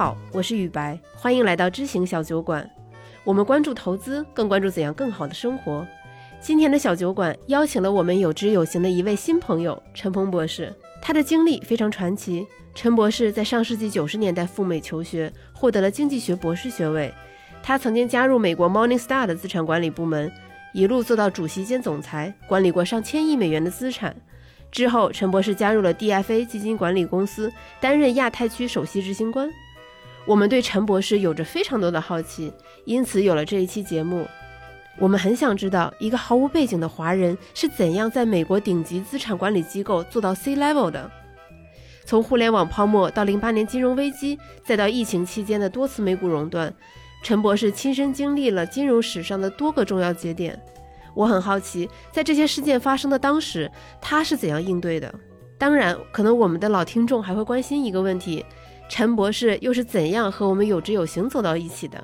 好，我是雨白，欢迎来到知行小酒馆。我们关注投资，更关注怎样更好的生活。今天的小酒馆邀请了我们有知有行的一位新朋友陈鹏博士，他的经历非常传奇。陈博士在上世纪九十年代赴美求学，获得了经济学博士学位。他曾经加入美国 Morningstar 的资产管理部门，一路做到主席兼总裁，管理过上千亿美元的资产。之后，陈博士加入了 DFA 基金管理公司，担任亚太区首席执行官。我们对陈博士有着非常多的好奇，因此有了这一期节目。我们很想知道，一个毫无背景的华人是怎样在美国顶级资产管理机构做到 C level 的。从互联网泡沫到零八年金融危机，再到疫情期间的多次美股熔断，陈博士亲身经历了金融史上的多个重要节点。我很好奇，在这些事件发生的当时，他是怎样应对的？当然，可能我们的老听众还会关心一个问题：陈博士又是怎样和我们有知有行走到一起的？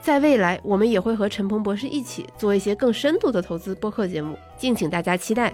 在未来，我们也会和陈鹏博士一起做一些更深度的投资播客节目，敬请大家期待。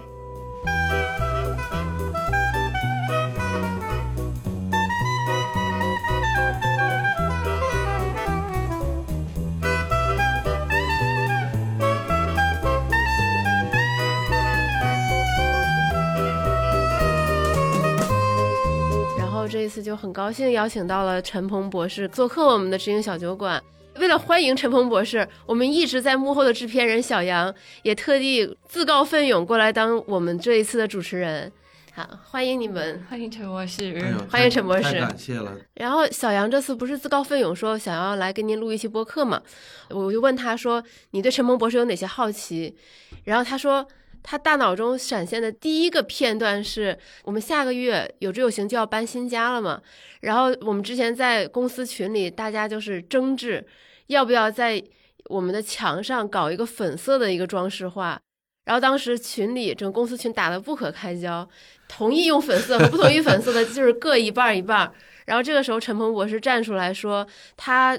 很高兴邀请到了陈鹏博士做客我们的知行小酒馆。为了欢迎陈鹏博士，我们一直在幕后的制片人小杨也特地自告奋勇过来当我们这一次的主持人。好，欢迎你们，欢迎陈博士，欢迎陈博士，太感谢了。然后小杨这次不是自告奋勇说想要来跟您录一期播客嘛？我就问他说：“你对陈鹏博士有哪些好奇？”然后他说。他大脑中闪现的第一个片段是我们下个月有志有行就要搬新家了嘛，然后我们之前在公司群里大家就是争执，要不要在我们的墙上搞一个粉色的一个装饰画，然后当时群里整个公司群打得不可开交，同意用粉色和不同意粉色的就是各一半一半，然后这个时候陈鹏博士站出来说他。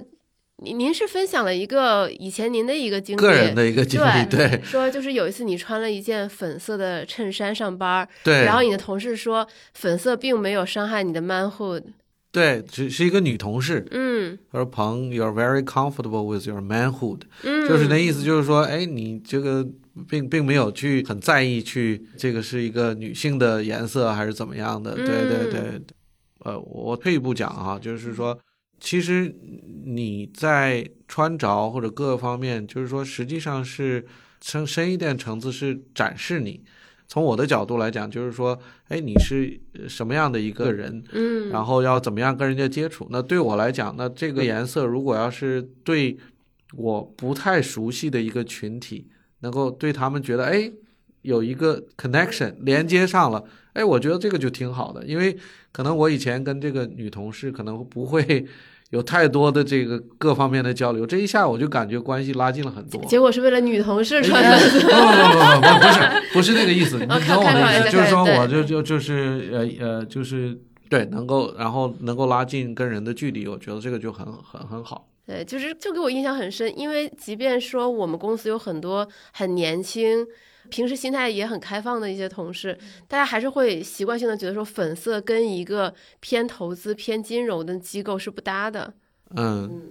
您您是分享了一个以前您的一个经历，个人的一个经历，对，说就是有一次你穿了一件粉色的衬衫上班，对，然后你的同事说粉色并没有伤害你的 manhood，对，只是一个女同事，嗯，她说彭，you're very comfortable with your manhood，嗯，就是那意思，就是说，哎，你这个并并没有去很在意去这个是一个女性的颜色还是怎么样的，对对对，呃，我退一步讲哈，就是说。其实你在穿着或者各个方面，就是说，实际上是深深一点层次是展示你。从我的角度来讲，就是说，哎，你是什么样的一个人，嗯，然后要怎么样跟人家接触。那对我来讲，那这个颜色如果要是对我不太熟悉的一个群体，能够对他们觉得，哎，有一个 connection 连接上了，哎，我觉得这个就挺好的，因为可能我以前跟这个女同事可能不会。有太多的这个各方面的交流，这一下我就感觉关系拉近了很多。结果是为了女同事穿的？不 不不不不，不是不是那个意思。你懂我的意思，就是说我就就就是呃呃就是对，能够然后能够拉近跟人的距离，我觉得这个就很很很好。对，就是就给我印象很深，因为即便说我们公司有很多很年轻。平时心态也很开放的一些同事，大家还是会习惯性的觉得说粉色跟一个偏投资偏金融的机构是不搭的。嗯，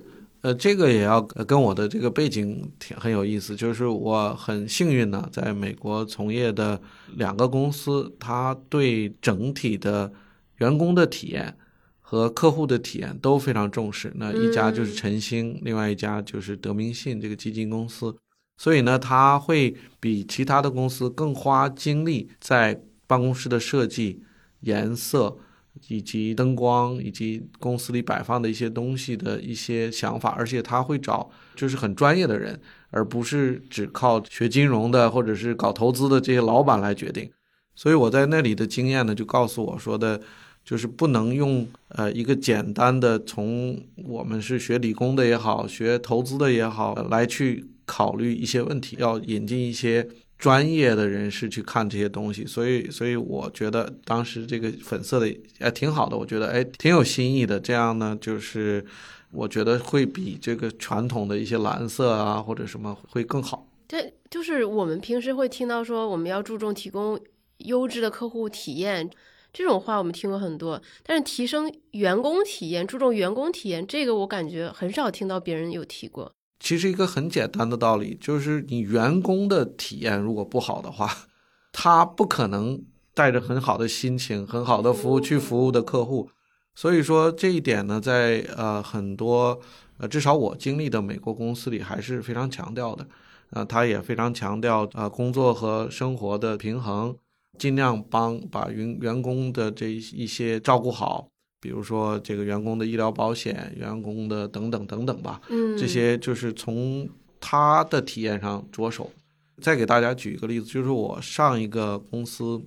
呃，这个也要跟我的这个背景挺很有意思，就是我很幸运呢，在美国从业的两个公司，它对整体的员工的体验和客户的体验都非常重视。那一家就是晨星，另外一家就是德明信这个基金公司。所以呢，他会比其他的公司更花精力在办公室的设计、颜色以及灯光以及公司里摆放的一些东西的一些想法，而且他会找就是很专业的人，而不是只靠学金融的或者是搞投资的这些老板来决定。所以我在那里的经验呢，就告诉我说的，就是不能用呃一个简单的从我们是学理工的也好，学投资的也好来去。考虑一些问题，要引进一些专业的人士去看这些东西，所以，所以我觉得当时这个粉色的哎挺好的，我觉得哎挺有新意的。这样呢，就是我觉得会比这个传统的一些蓝色啊或者什么会更好。对，就是我们平时会听到说我们要注重提供优质的客户体验，这种话我们听过很多，但是提升员工体验、注重员工体验，这个我感觉很少听到别人有提过。其实一个很简单的道理，就是你员工的体验如果不好的话，他不可能带着很好的心情、很好的服务去服务的客户。所以说这一点呢，在呃很多呃至少我经历的美国公司里还是非常强调的。呃，他也非常强调呃工作和生活的平衡，尽量帮把员员工的这一些照顾好，比如说这个员工的医疗保险、员工的等等等等吧。嗯，这些就是从他的体验上着手。再给大家举一个例子，就是我上一个公司，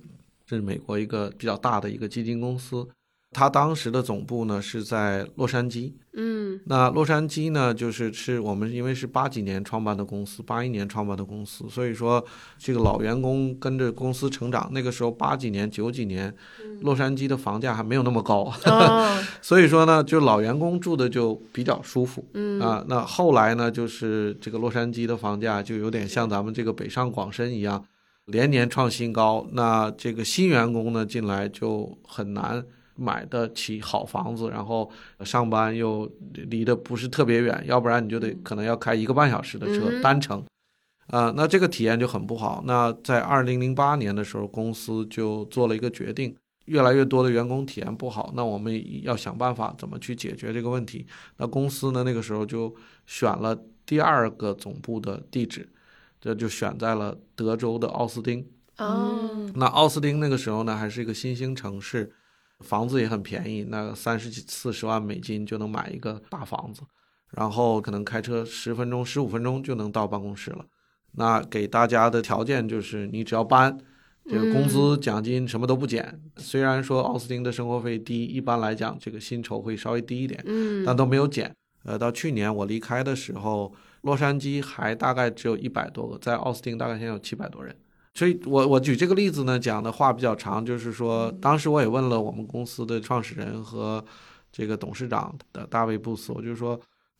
这是美国一个比较大的一个基金公司。他当时的总部呢是在洛杉矶，嗯，那洛杉矶呢就是是我们因为是八几年创办的公司，八一年创办的公司，所以说这个老员工跟着公司成长。那个时候八几年、九几年，洛杉矶的房价还没有那么高，所以说呢，就老员工住的就比较舒服，嗯啊，那后来呢，就是这个洛杉矶的房价就有点像咱们这个北上广深一样，连年创新高。那这个新员工呢进来就很难。买得起好房子，然后上班又离得不是特别远，要不然你就得可能要开一个半小时的车单程，啊，那这个体验就很不好。那在二零零八年的时候，公司就做了一个决定，越来越多的员工体验不好，那我们要想办法怎么去解决这个问题。那公司呢，那个时候就选了第二个总部的地址，这就选在了德州的奥斯汀。哦，那奥斯汀那个时候呢，还是一个新兴城市。房子也很便宜，那三十几四十万美金就能买一个大房子，然后可能开车十分钟、十五分钟就能到办公室了。那给大家的条件就是你只要搬，这个工资、奖金什么都不减。虽然说奥斯汀的生活费低，一般来讲这个薪酬会稍微低一点，嗯，但都没有减。呃，到去年我离开的时候，洛杉矶还大概只有一百多个，在奥斯汀大概现在有七百多人。所以，我我举这个例子呢，讲的话比较长，就是说，当时我也问了我们公司的创始人和这个董事长的大卫布斯，我就说，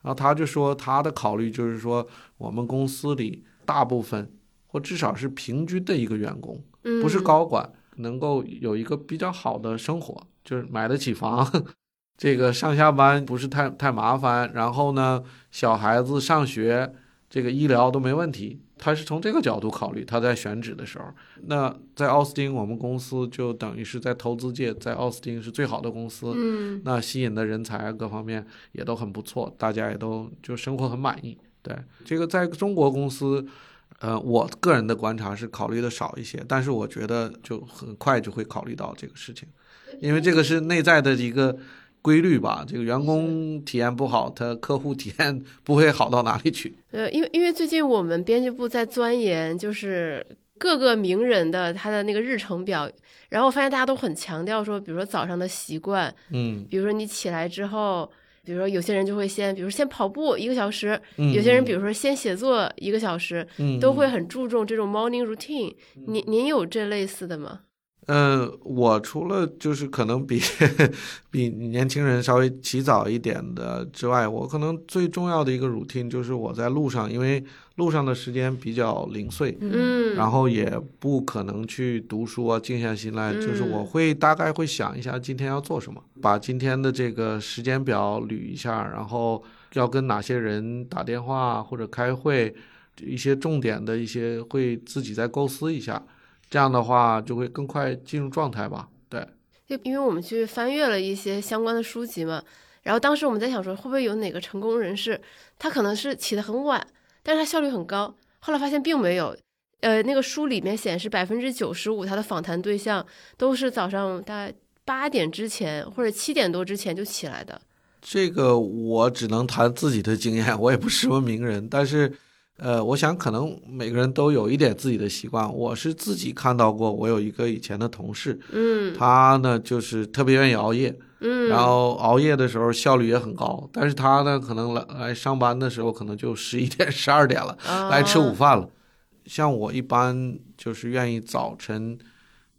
然后他就说他的考虑就是说，我们公司里大部分或至少是平均的一个员工，不是高管，能够有一个比较好的生活，就是买得起房，这个上下班不是太太麻烦，然后呢，小孩子上学，这个医疗都没问题。他是从这个角度考虑，他在选址的时候，那在奥斯汀，我们公司就等于是在投资界，在奥斯汀是最好的公司，嗯，那吸引的人才各方面也都很不错，大家也都就生活很满意。对这个，在中国公司，呃，我个人的观察是考虑的少一些，但是我觉得就很快就会考虑到这个事情，因为这个是内在的一个。规律吧，这个员工体验不好，他客户体验不会好到哪里去。呃，因为因为最近我们编辑部在钻研，就是各个名人的他的那个日程表，然后我发现大家都很强调说，比如说早上的习惯，嗯，比如说你起来之后，比如说有些人就会先，比如先跑步一个小时，嗯有些人比如说先写作一个小时，嗯都会很注重这种 morning routine。您您有这类似的吗？嗯，我除了就是可能比 比年轻人稍微起早一点的之外，我可能最重要的一个 routine 就是我在路上，因为路上的时间比较零碎，嗯，然后也不可能去读书啊，静下心来，就是我会大概会想一下今天要做什么，把今天的这个时间表捋一下，然后要跟哪些人打电话或者开会，一些重点的一些会自己再构思一下。这样的话就会更快进入状态吧。对，就因为我们去翻阅了一些相关的书籍嘛，然后当时我们在想说，会不会有哪个成功人士，他可能是起得很晚，但是他效率很高。后来发现并没有，呃，那个书里面显示百分之九十五他的访谈对象都是早上大概八点之前或者七点多之前就起来的。这个我只能谈自己的经验，我也不是什么名人，但是。呃，我想可能每个人都有一点自己的习惯。我是自己看到过，我有一个以前的同事，嗯，他呢就是特别愿意熬夜，嗯，然后熬夜的时候效率也很高。但是他呢，可能来来上班的时候，可能就十一点、十二点了，来吃午饭了。像我一般就是愿意早晨，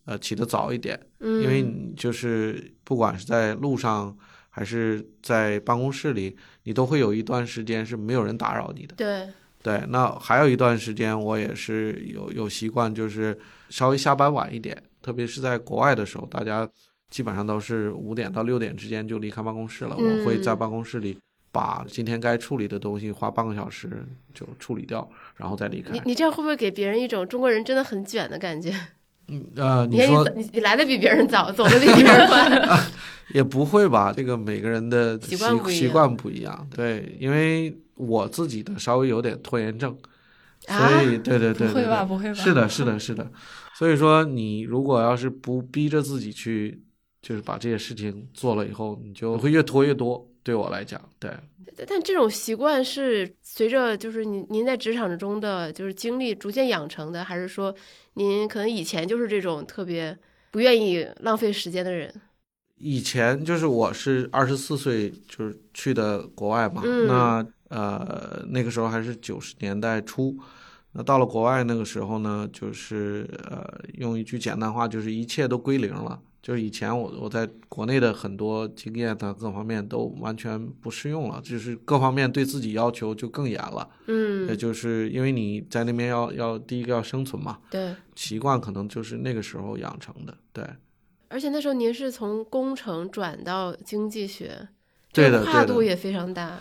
呃，起得早一点，嗯因为你就是不管是在路上还是在办公室里，你都会有一段时间是没有人打扰你的。对。对，那还有一段时间，我也是有有习惯，就是稍微下班晚一点，特别是在国外的时候，大家基本上都是五点到六点之间就离开办公室了。嗯我会在办公室里把今天该处理的东西花半个小时就处理掉，然后再离开你。你这样会不会给别人一种中国人真的很卷的感觉？嗯呃，你说你你你来的比别人早，走的比别人晚。也不会吧？这个每个人的习惯不一样，对，因为我自己的稍微有点拖延症，啊所以对对对对不会吧？不会吧？是的，是的，是的。所以说，你如果要是不逼着自己去，就是把这些事情做了以后，你就会越拖越多。对我来讲，对，但这种习惯是随着就是您您在职场中的就是经历逐渐养成的，还是说您可能以前就是这种特别不愿意浪费时间的人？以前就是我是二十四岁就是去的国外嘛，嗯那呃那个时候还是九十年代初，那到了国外那个时候呢，就是呃用一句简单话就是一切都归零了。就是以前我我在国内的很多经验的各方面都完全不适用了，就是各方面对自己要求就更严了。嗯也嗯，就是因为你在那边要要第一个要生存嘛，对。习惯可能就是那个时候养成的。对，而且那时候您是从工程转到经济学，对的对的跨度也非常大。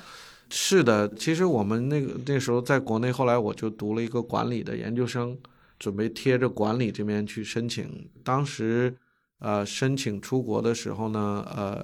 是的，其实我们那个那时候在国内，后来我就读了一个管理的研究生，准备贴着管理这边去申请。当时，呃，申请出国的时候呢，呃，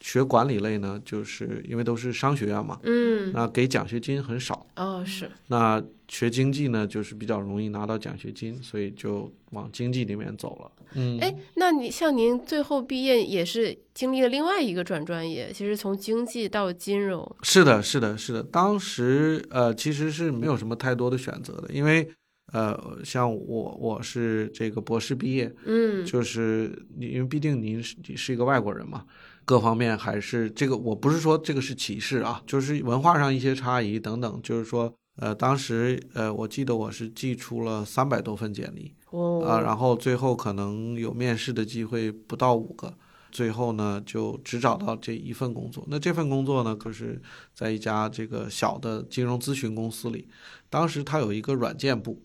学管理类呢，就是因为都是商学院嘛，嗯，那给奖学金很少。哦，是，那学经济呢，就是比较容易拿到奖学金，所以就往经济里面走了。嗯，哎，那你像您最后毕业也是经历了另外一个转专业，其实从经济到金融，是的，是的，是的。当时呃，其实是没有什么太多的选择的，因为呃，像我我是这个博士毕业，嗯，就是你因为毕竟您是你是一个外国人嘛，各方面还是这个，我不是说这个是歧视啊，就是文化上一些差异等等，就是说。呃，当时呃，我记得我是寄出了三百多份简历哦，啊，然后最后可能有面试的机会不到五个，最后呢就只找到这一份工作。那这份工作呢，可是在一家这个小的金融咨询公司里，当时他有一个软件部，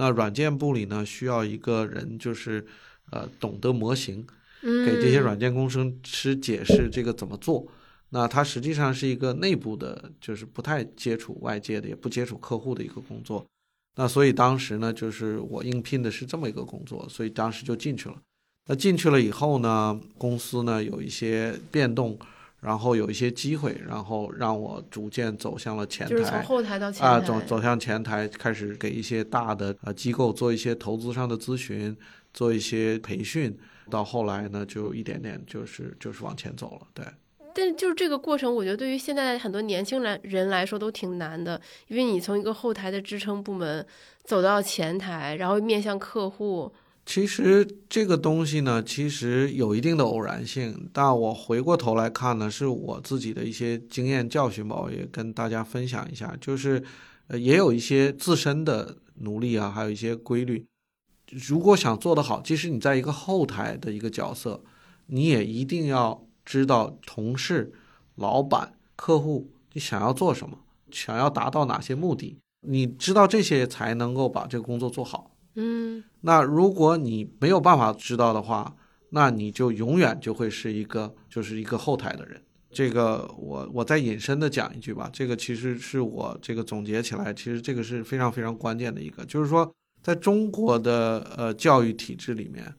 那软件部里呢需要一个人就是呃懂得模型，给这些嗯软件工程师解释这个怎么做。那它实际上是一个内部的，就是不太接触外界的，也不接触客户的一个工作。那所以当时呢，就是我应聘的是这么一个工作，所以当时就进去了。那进去了以后呢，公司呢有一些变动，然后有一些机会，然后让我逐渐走向了前台就是从。后台到前台，啊，走走向前台，开始给一些大的呃机构做一些投资上的咨询，做一些培训，到后来呢，就一点点就是就是往前走了。对，但就是这个过程，我觉得对于现在很多年轻人人来说都挺难的，因为你从一个后台的支撑部门走到前台，然后面向客户，其实这个东西呢，其实有一定的偶然性，但我回过头来看呢，是我自己的一些经验教训吧，我也跟大家分享一下，就是呃，也有一些自身的努力啊，还有一些规律。如果想做得好，即使你在一个后台的一个角色，你也一定要知道同事、老板、客户你想要做什么，想要达到哪些目的，你知道这些才能够把这个工作做好。嗯那如果你没有办法知道的话，那你就永远就会是一个就是一个后台的人。这个我我再引申的讲一句吧，这个其实是我这个总结起来，其实这个是非常非常关键的一个，就是说在中国的呃教育体制里面，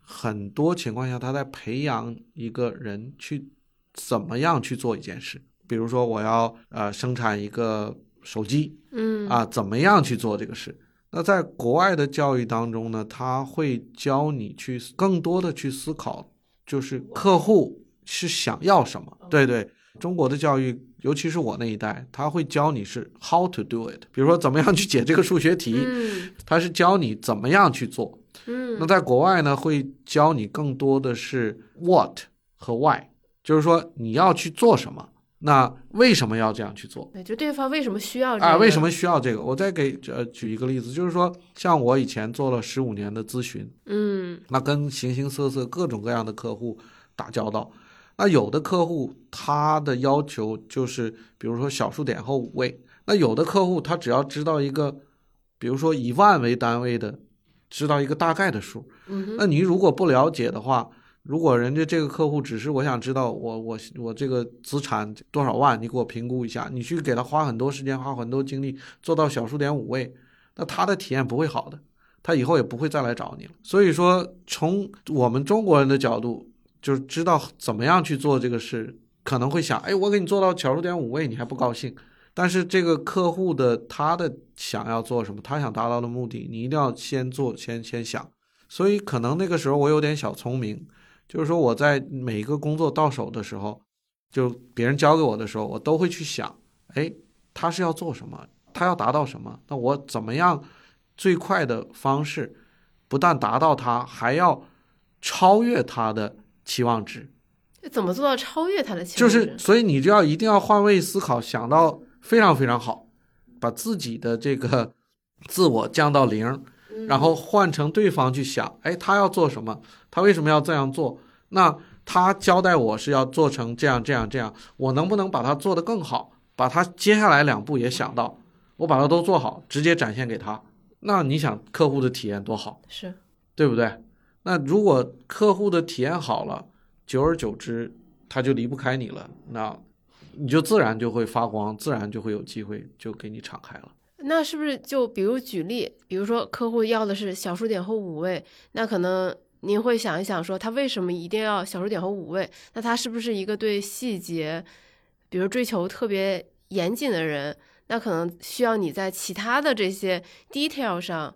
很多情况下他在培养一个人去怎么样去做一件事，比如说我要呃生产一个手机，嗯啊，怎么样去做这个事？那在国外的教育当中呢，他会教你去更多的去思考，就是客户是想要什么。对对，中国的教育，尤其是我那一代，他会教你是 how to do it，比如说怎么样去解这个数学题，嗯他是教你怎么样去做。嗯那在国外呢，会教你更多的是 what 和 why，就是说你要去做什么，那为什么要这样去做？对，就对方为什么需要这啊，为什么需要这个？我再给呃举一个例子，就是说，像我以前做了十五年的咨询，嗯那跟形形色色、各种各样的客户打交道。那有的客户他的要求就是，比如说小数点后五位；那有的客户他只要知道一个，比如说以万为单位的，知道一个大概的数。嗯哼那你如果不了解的话，如果人家这个客户只是我想知道我我我这个资产多少万，你给我评估一下，你去给他花很多时间，花很多精力做到小数点五位，那他的体验不会好的，他以后也不会再来找你了。所以说，从我们中国人的角度，就是知道怎么样去做这个事，可能会想，哎，我给你做到小数点五位，你还不高兴？但是这个客户的他的想要做什么，他想达到的目的，你一定要先做，先先想。所以可能那个时候我有点小聪明。就是说，我在每一个工作到手的时候，就别人交给我的时候，我都会去想，哎，他是要做什么？他要达到什么？那我怎么样最快的方式，不但达到他，还要超越他的期望值？怎么做到超越他的期望值？就是，所以你就要一定要换位思考，想到非常非常好，把自己的这个自我降到零。然后换成对方去想，哎，他要做什么？他为什么要这样做？那他交代我是要做成这样这样这样，我能不能把它做得更好？把他接下来两步也想到，我把它都做好，直接展现给他。那你想客户的体验多好？是，对不对？那如果客户的体验好了，久而久之他就离不开你了，那你就自然就会发光，自然就会有机会就给你敞开了。那是不是就比如举例，比如说客户要的是小数点后五位，那可能您会想一想，说他为什么一定要小数点后五位？那他是不是一个对细节，比如追求特别严谨的人？那可能需要你在其他的这些 detail 上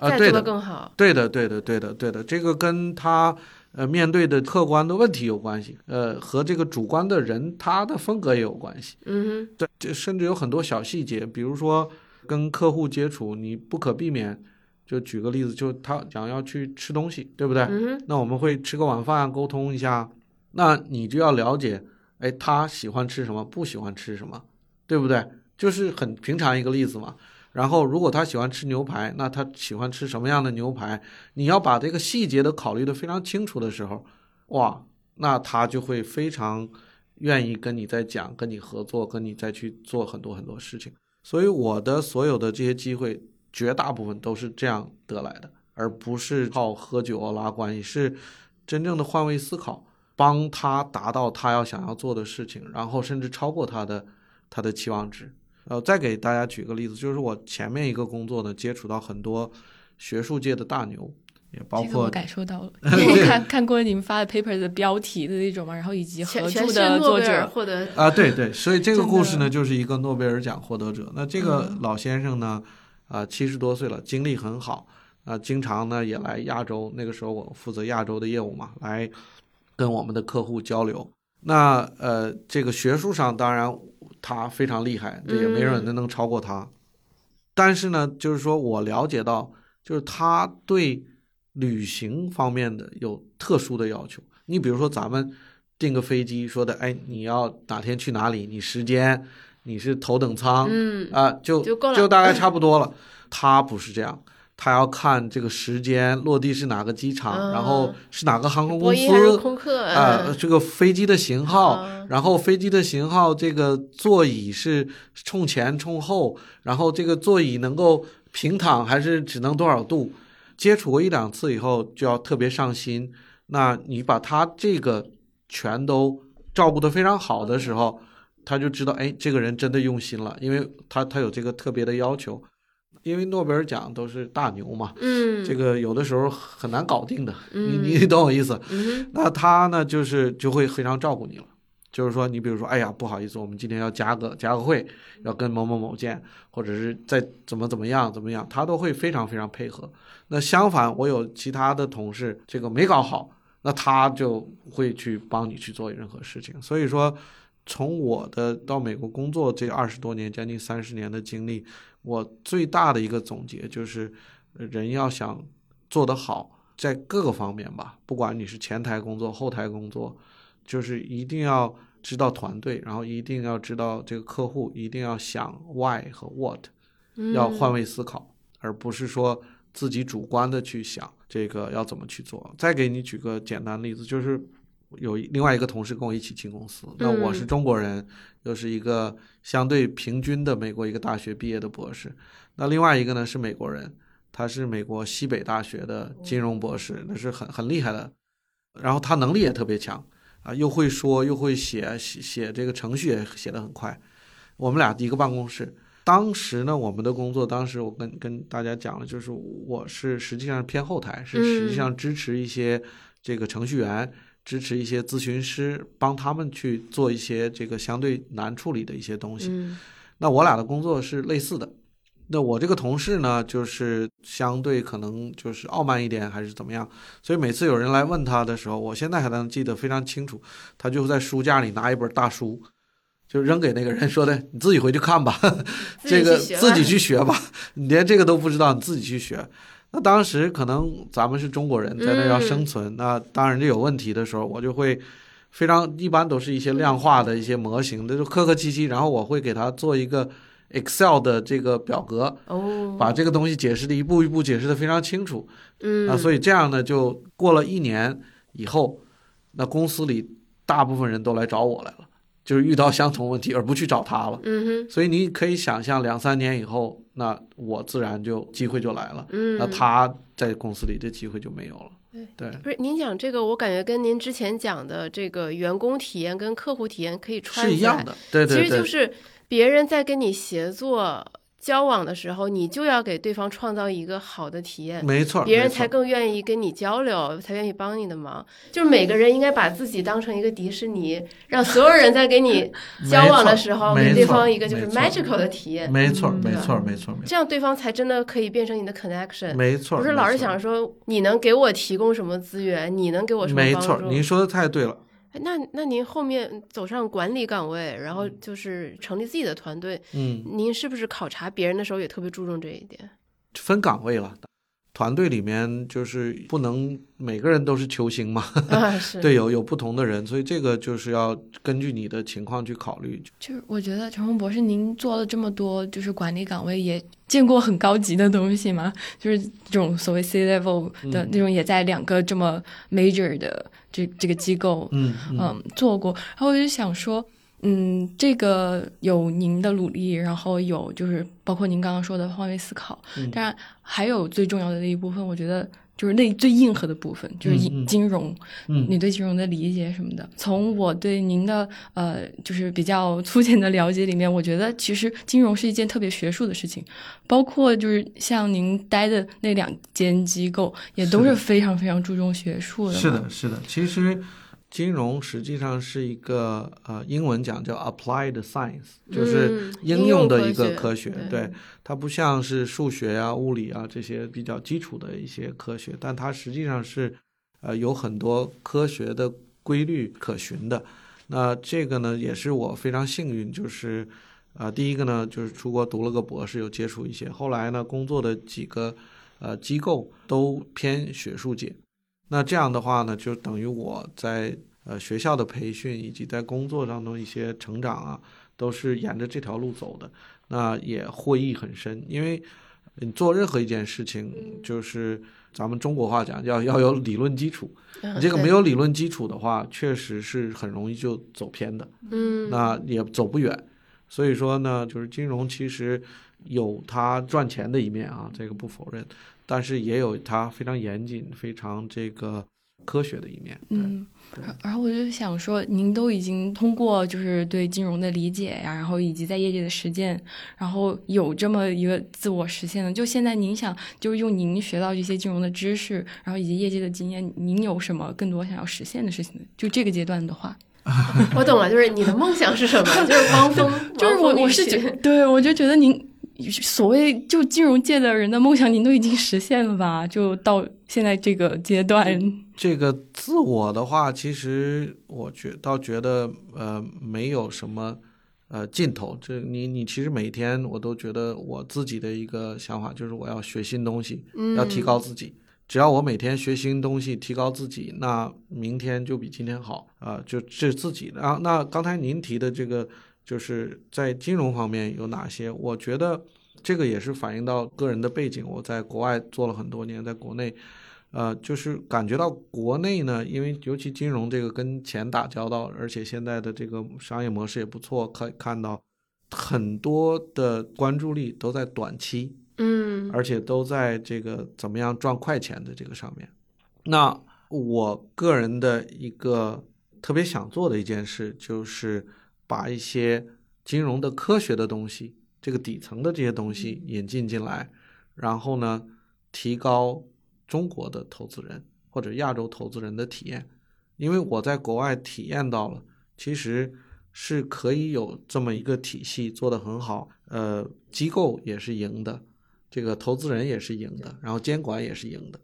再做得更好。对的，对的，对的，对的，这个跟他呃面对的客观的问题有关系，呃，和这个主观的人他的风格也有关系。嗯哼，对，这甚至有很多小细节，比如说。跟客户接触，你不可避免。就举个例子，就他想要去吃东西，对不对？那我们会吃个晚饭，沟通一下。那你就要了解，哎，他喜欢吃什么，不喜欢吃什么，对不对？就是很平常一个例子嘛。然后，如果他喜欢吃牛排，那他喜欢吃什么样的牛排？你要把这个细节都考虑的非常清楚的时候，哇，那他就会非常愿意跟你再讲，跟你合作，跟你再去做很多很多事情。所以我的所有的这些机会，绝大部分都是这样得来的，而不是靠喝酒拉关系，是真正的换位思考，帮他达到他要想要做的事情，然后甚至超过他的他的期望值。呃，再给大家举个例子，就是我前面一个工作呢，接触到很多学术界的大牛。也包括我感受到了，我看看过你们发的 paper 的标题的那种嘛，然后以及合著的作者获得啊，对对，所以这个故事呢，就是一个诺贝尔奖获得者。那这个老先生呢，啊，七十多岁了，精力很好，啊，经常呢也来亚洲。那个时候我负责亚洲的业务嘛，来跟我们的客户交流。那呃，这个学术上当然他非常厉害，这也没人能能超过他。但是呢，就是说我了解到，就是他对。旅行方面的有特殊的要求，你比如说咱们订个飞机说的，哎，你要哪天去哪里？你时间你是头等舱，嗯啊，就就大概 差不多了。他不是这样，他要看这个时间落地是哪个机场，然后是哪个航空公司，空客啊，这个飞机的型号，然后飞机的型号，这个座椅是冲前冲后，然后这个座椅能够平躺还是只能多少度？接触过一两次以后，就要特别上心。那你把他这个全都照顾得非常好的时候，他就知道，哎，这个人真的用心了，因为他他有这个特别的要求。因为诺贝尔奖都是大牛嘛，嗯，这个有的时候很难搞定的，你你懂我意思？那他呢，就是就会非常照顾你了。就是说，你比如说，哎呀，不好意思，我们今天要加个加个会，要跟某某某见，或者是再怎么怎么样怎么样，他都会非常非常配合。那相反，我有其他的同事，这个没搞好，那他就会去帮你去做任何事情。所以说，从我的到美国工作这二十多年，将近三十年的经历，我最大的一个总结就是，人要想做得好，在各个方面吧，不管你是前台工作、后台工作。就是一定要知道团队，然后一定要知道这个客户，一定要想 why 和 what，要换位思考，而不是说自己主观的去想这个要怎么去做。再给你举个简单例子，就是有另外一个同事跟我一起进公司，那我是中国人，又是一个相对平均的美国一个大学毕业的博士，那另外一个呢是美国人，他是美国西北大学的金融博士，那是很很厉害的。然后他能力也特别强啊，又会说又会写写写这个程序也写得很快。我们俩一个办公室，当时呢，我们的工作，当时我跟跟大家讲了，就是我是实际上偏后台，是实际上支持一些这个程序员，支持一些咨询师，帮他们去做一些这个相对难处理的一些东西。那我俩的工作是类似的。那我这个同事呢，就是相对可能就是傲慢一点，还是怎么样？所以每次有人来问他的时候，我现在还能记得非常清楚，他就在书架里拿一本大书，就扔给那个人说的：“你自己回去看吧，这个自己去学吧，你连这个都不知道，你自己去学。”那当时可能咱们是中国人，在那要生存，那当然就有问题的时候，我就会非常一般都是一些量化的一些模型，那就客客气气，然后我会给他做一个。Excel 的这个表格，哦，把这个东西解释的一步一步解释的非常清楚，嗯，啊，所以这样呢，就过了一年以后，那公司里大部分人都来找我来了，就是遇到相同问题而不去找他了，嗯哼，所以你可以想象两三年以后，那我自然就机会就来了，嗯，那他在公司里的机会就没有了，对，不是您讲这个，我感觉跟您之前讲的这个员工体验跟客户体验可以穿是一样的，对对对，其实就是。别人在跟你协作交往的时候，你就要给对方创造一个好的体验，没错，别人才更愿意跟你交流，才愿意帮你的忙。就是每个人应该把自己当成一个迪士尼，让所有人在跟你交往的时候，给对方一个就是 magical 的体验。没错，没错，没错，这样对方才真的可以变成你的 connection。没错，不是老是想说你能给我提供什么资源，你能给我什么帮助？没错，您说的太对了。那那您后面走上管理岗位，然后就是成立自己的团队，嗯，您是不是考察别人的时候也特别注重这一点？分岗位了，团队里面就是不能每个人都是球星嘛，对，有有不同的人，所以这个就是要根据你的情况去考虑。就是我觉得陈红博士，您做了这么多就是管理岗位，也见过很高级的东西吗？就是这种所谓 C level 的那种，也在两个这么 major 的。这这个机构，嗯嗯，做过，然后我就想说，嗯，这个有您的努力，然后有就是包括您刚刚说的换位思考，当然还有最重要的那一部分，我觉得。就是那最硬核的部分，就是金融，你对金融的理解什么的。从我对您的呃，就是比较粗浅的了解里面，我觉得其实金融是一件特别学术的事情，包括就是像您待的那两间机构，也都是非常非常注重学术的。是的，是的，其实。金融实际上是一个呃，英文讲叫 applied science，就是应用的一个科学。对，它不像是数学啊、物理啊这些比较基础的一些科学，但它实际上是呃有很多科学的规律可循的。那这个呢，也是我非常幸运，就是啊，第一个呢，就是出国读了个博士，有接触一些。后来呢，工作的几个呃机构都偏学术界。那这样的话呢，就等于我在呃学校的培训以及在工作当中一些成长啊，都是沿着这条路走的。那也获益很深，因为你做任何一件事情，就是咱们中国话讲，要要有理论基础。你这个没有理论基础的话，确实是很容易就走偏的。嗯，那也走不远。所以说呢，就是金融其实有它赚钱的一面啊，这个不否认。但是也有它非常严谨、非常这个科学的一面。嗯，然后我就想说，您都已经通过就是对金融的理解呀，然后以及在业界的实践，然后有这么一个自我实现了。就现在您想，就是用您学到这些金融的知识，然后以及业界的经验，您有什么更多想要实现的事情？就这个阶段的话，我懂了，就是你的梦想是什么？就是汪峰，就是我，我是觉，对我就觉得您。所谓就金融界的人的梦想，您都已经实现了吧？就到现在这个阶段，这个自我的话，其实我觉倒觉得呃没有什么呃尽头。这你你其实每天我都觉得我自己的一个想法就是我要学新东西，要提高自己。只要我每天学新东西，提高自己，那明天就比今天好啊！就这自己的。啊那刚才您提的这个。就是在金融方面有哪些？我觉得这个也是反映到个人的背景。我在国外做了很多年，在国内，呃，就是感觉到国内呢，因为尤其金融这个跟钱打交道，而且现在的这个商业模式也不错，可以看到很多的关注力都在短期，嗯，而且都在这个怎么样赚快钱的这个上面。那我个人的一个特别想做的一件事，就是把一些金融的科学的东西，这个底层的这些东西引进进来，然后呢，提高中国的投资人或者亚洲投资人的体验。因为我在国外体验到了，其实是可以有这么一个体系做得很好，呃，机构也是赢的，这个投资人也是赢的，然后监管也是赢的。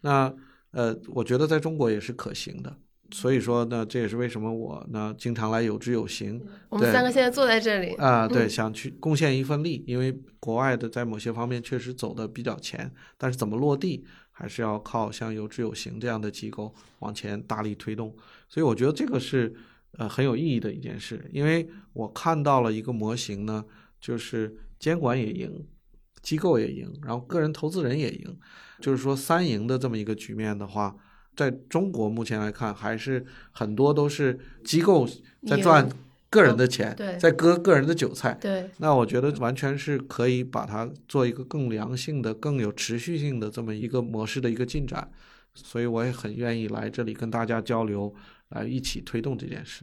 那呃，我觉得在中国也是可行的。所以说呢，这也是为什么我呢经常来有知有行。我们三个现在坐在这里啊，对，想去贡献一份力，因为国外的在某些方面确实走的比较前，但是怎么落地？还是要靠像有知有行这样的机构往前大力推动，所以我觉得这个是呃很有意义的一件事，因为我看到了一个模型呢，就是监管也赢，机构也赢，然后个人投资人也赢，就是说三赢的这么一个局面的话，在中国目前来看，还是很多都是机构在赚。个人的钱在割个人的韭菜，对，那我觉得完全是可以把它做一个更良性的、更有持续性的这么一个模式的一个进展，所以我也很愿意来这里跟大家交流，来一起推动这件事。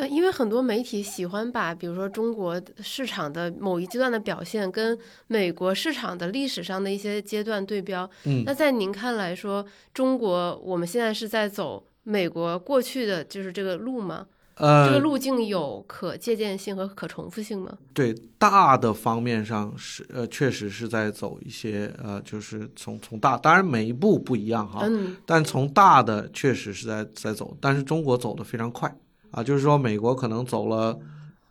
呃，因为很多媒体喜欢把比如说中国市场的某一阶段的表现跟美国市场的历史上的一些阶段对标，嗯，那在您看来说，中国我们现在是在走美国过去的就是这个路吗？呃，这个路径有可借鉴性和可重复性吗？对，大的方面上是呃，确实是在走一些呃，就是从从大，当然每一步不一样哈，嗯，但从大的确实是在在走，但是中国走的非常快啊，就是说美国可能走了，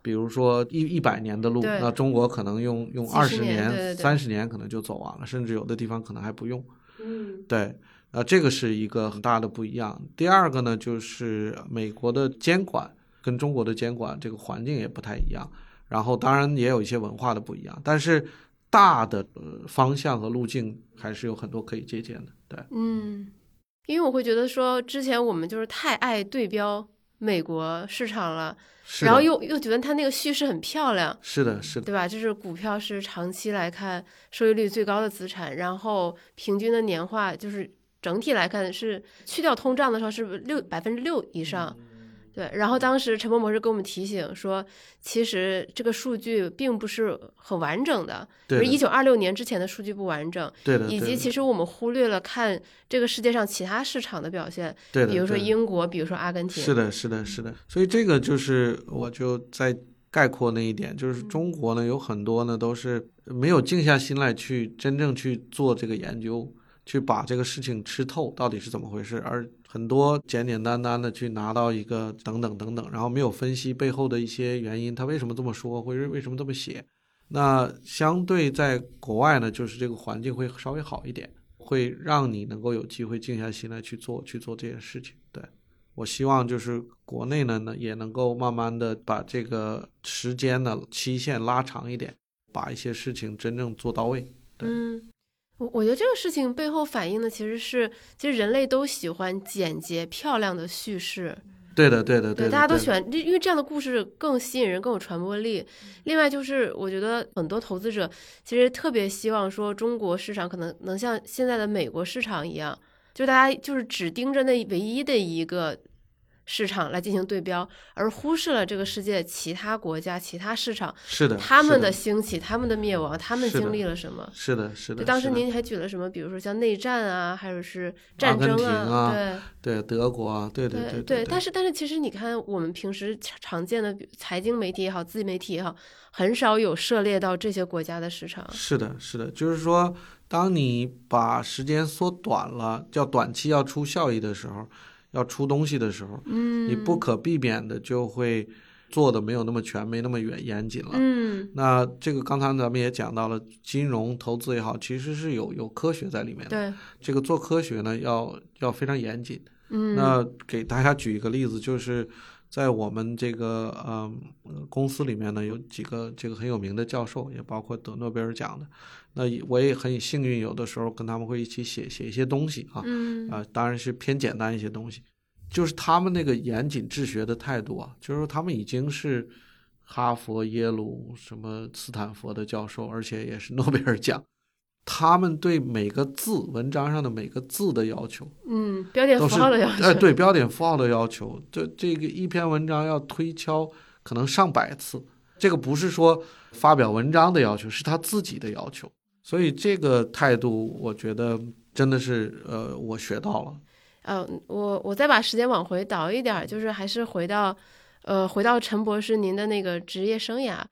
比如说一一百年的路，那中国可能用用二十年、三十年可能就走完了，甚至有的地方可能还不用，嗯，对。啊，这个是一个很大的不一样。第二个呢，就是美国的监管跟中国的监管这个环境也不太一样，然后当然也有一些文化的不一样，但是大的方向和路径还是有很多可以借鉴的。对，嗯，因为我会觉得说，之前我们就是太爱对标美国市场了，然后又又觉得它那个叙事很漂亮，是的，是的，对吧？就是股票是长期来看收益率最高的资产，然后平均的年化就是。整体来看是去掉通胀的时候是六百分之六以上，对。然后当时陈博博士给我们提醒说，其实这个数据并不是很完整的，就是一九二六年之前的数据不完整，对的。以及其实我们忽略了看这个世界上其他市场的表现，对的。比如说英国，比如说阿根廷。是的，是的，是的。所以这个就是我就在概括那一点，就是中国呢有很多呢都是没有静下心来去真正去做这个研究。去把这个事情吃透到底是怎么回事，而很多简简单单的去拿到一个等等等等，然后没有分析背后的一些原因，他为什么这么说，或者为什么这么写。那相对在国外呢，就是这个环境会稍微好一点，会让你能够有机会静下心来去做去做这件事情。对我希望就是国内呢呢也能够慢慢的把这个时间的期限拉长一点，把一些事情真正做到位。对。我我觉得这个事情背后反映的其实是，其实人类都喜欢简洁漂亮的叙事。对的，对的，对，大家都喜欢，因为这样的故事更吸引人，更有传播力。另外就是，我觉得很多投资者其实特别希望说，中国市场可能能像现在的美国市场一样，就大家就是只盯着那唯一的一个。市场来进行对标，而忽视了这个世界其他国家、其他市场是的，他们的兴起、他们的灭亡、他们经历了什么？是的，是的。当时您还举了什么？比如说像内战啊，还有是战争啊，对对，德国啊，对对对对。但是但是，其实你看，我们平时常见的财经媒体也好，自媒体也好，很少有涉猎到这些国家的市场。是的，是的，就是说，当你把时间缩短了，叫短期要出效益的时候。要出东西的时候，嗯，你不可避免的就会做的没有那么全，没那么严严谨了。嗯，那这个刚才咱们也讲到了，金融投资也好，其实是有有科学在里面的。对，这个做科学呢，要要非常严谨。嗯，那给大家举一个例子，就是在我们这个嗯公司里面呢，有几个这个很有名的教授，也包括得诺贝尔奖的。那我也很幸运，有的时候跟他们会一起写写一些东西啊，啊，当然是偏简单一些东西，就是他们那个严谨治学的态度啊，就是说他们已经是哈佛、耶鲁、什么斯坦福的教授，而且也是诺贝尔奖，他们对每个字文章上的每个字的要求，嗯，标点符号的要求，哎，对标点符号的要求，这这个一篇文章要推敲可能上百次，这个不是说发表文章的要求，是他自己的要求。所以这个态度，我觉得真的是呃，我学到了。呃，我我再把时间往回倒一点儿，就是还是回到，呃，回到陈博士您的那个职业生涯，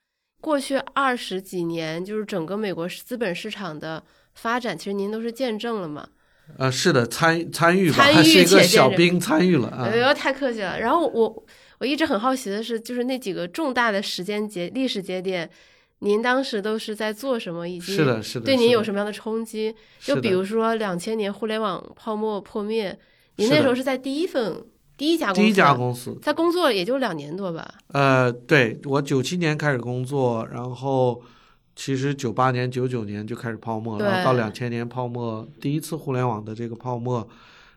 过去二十几年，就是整个美国资本市场的发展，其实您都是见证了嘛。呃，是的，参参与吧，参与还是一个小兵参与了啊哎。呦，太客气了。然后我我一直很好奇的是，就是那几个重大的时间节历史节点，您当时都是在做什么，以及是的，是的，对您有什么样的冲击？就比如说两千年互联网泡沫破灭，您那时候是在第一份第一家公司，第一家公司，在工作也就两年多吧。呃，对我九七年开始工作，然后其实九八年、九九年就开始泡沫，然后到对两千年泡沫，第一次互联网的这个泡沫，